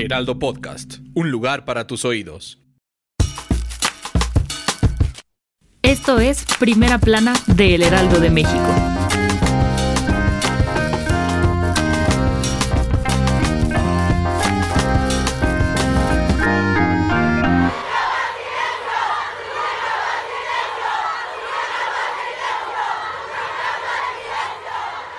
Heraldo Podcast, un lugar para tus oídos. Esto es Primera Plana de El Heraldo de México.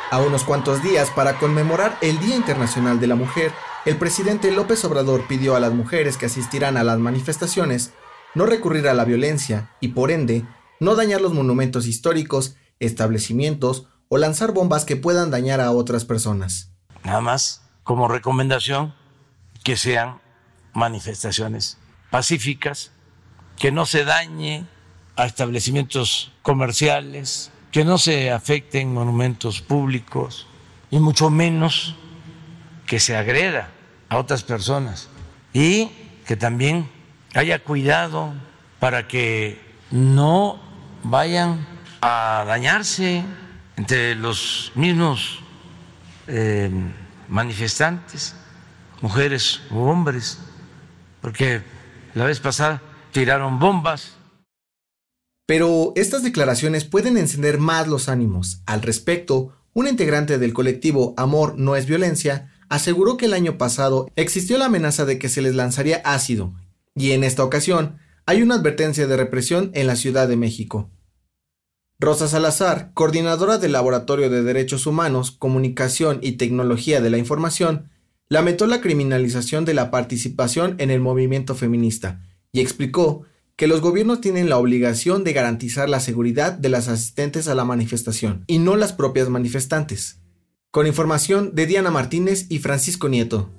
A unos cuantos días para conmemorar el Día Internacional de la Mujer, el presidente López Obrador pidió a las mujeres que asistirán a las manifestaciones no recurrir a la violencia y, por ende, no dañar los monumentos históricos, establecimientos o lanzar bombas que puedan dañar a otras personas. Nada más como recomendación que sean manifestaciones pacíficas, que no se dañe a establecimientos comerciales, que no se afecten monumentos públicos y mucho menos que se agreda a otras personas y que también haya cuidado para que no vayan a dañarse entre los mismos eh, manifestantes, mujeres u hombres, porque la vez pasada tiraron bombas pero estas declaraciones pueden encender más los ánimos. Al respecto, un integrante del colectivo Amor no es violencia aseguró que el año pasado existió la amenaza de que se les lanzaría ácido, y en esta ocasión hay una advertencia de represión en la Ciudad de México. Rosa Salazar, coordinadora del Laboratorio de Derechos Humanos, Comunicación y Tecnología de la Información, lamentó la criminalización de la participación en el movimiento feminista y explicó que los gobiernos tienen la obligación de garantizar la seguridad de las asistentes a la manifestación y no las propias manifestantes. Con información de Diana Martínez y Francisco Nieto.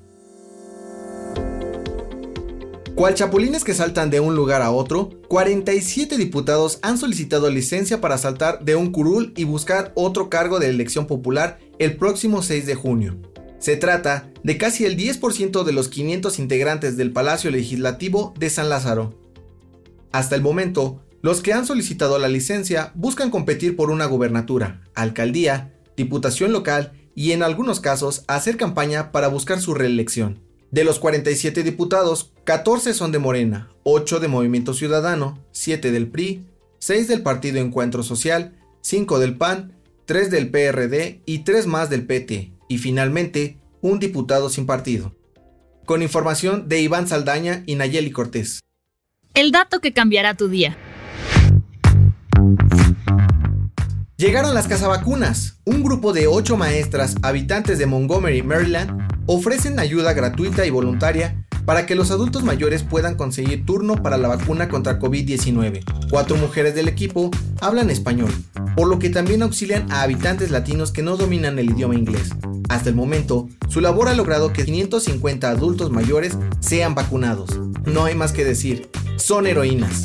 Cual chapulines que saltan de un lugar a otro, 47 diputados han solicitado licencia para saltar de un curul y buscar otro cargo de elección popular el próximo 6 de junio. Se trata de casi el 10% de los 500 integrantes del Palacio Legislativo de San Lázaro. Hasta el momento, los que han solicitado la licencia buscan competir por una gubernatura, alcaldía, diputación local y en algunos casos hacer campaña para buscar su reelección. De los 47 diputados, 14 son de Morena, 8 de Movimiento Ciudadano, 7 del PRI, 6 del Partido Encuentro Social, 5 del PAN, 3 del PRD y 3 más del PT, y finalmente un diputado sin partido. Con información de Iván Saldaña y Nayeli Cortés. El dato que cambiará tu día. Llegaron las casavacunas. Un grupo de ocho maestras habitantes de Montgomery, Maryland, ofrecen ayuda gratuita y voluntaria para que los adultos mayores puedan conseguir turno para la vacuna contra COVID-19. Cuatro mujeres del equipo hablan español, por lo que también auxilian a habitantes latinos que no dominan el idioma inglés. Hasta el momento, su labor ha logrado que 550 adultos mayores sean vacunados. No hay más que decir, son heroínas.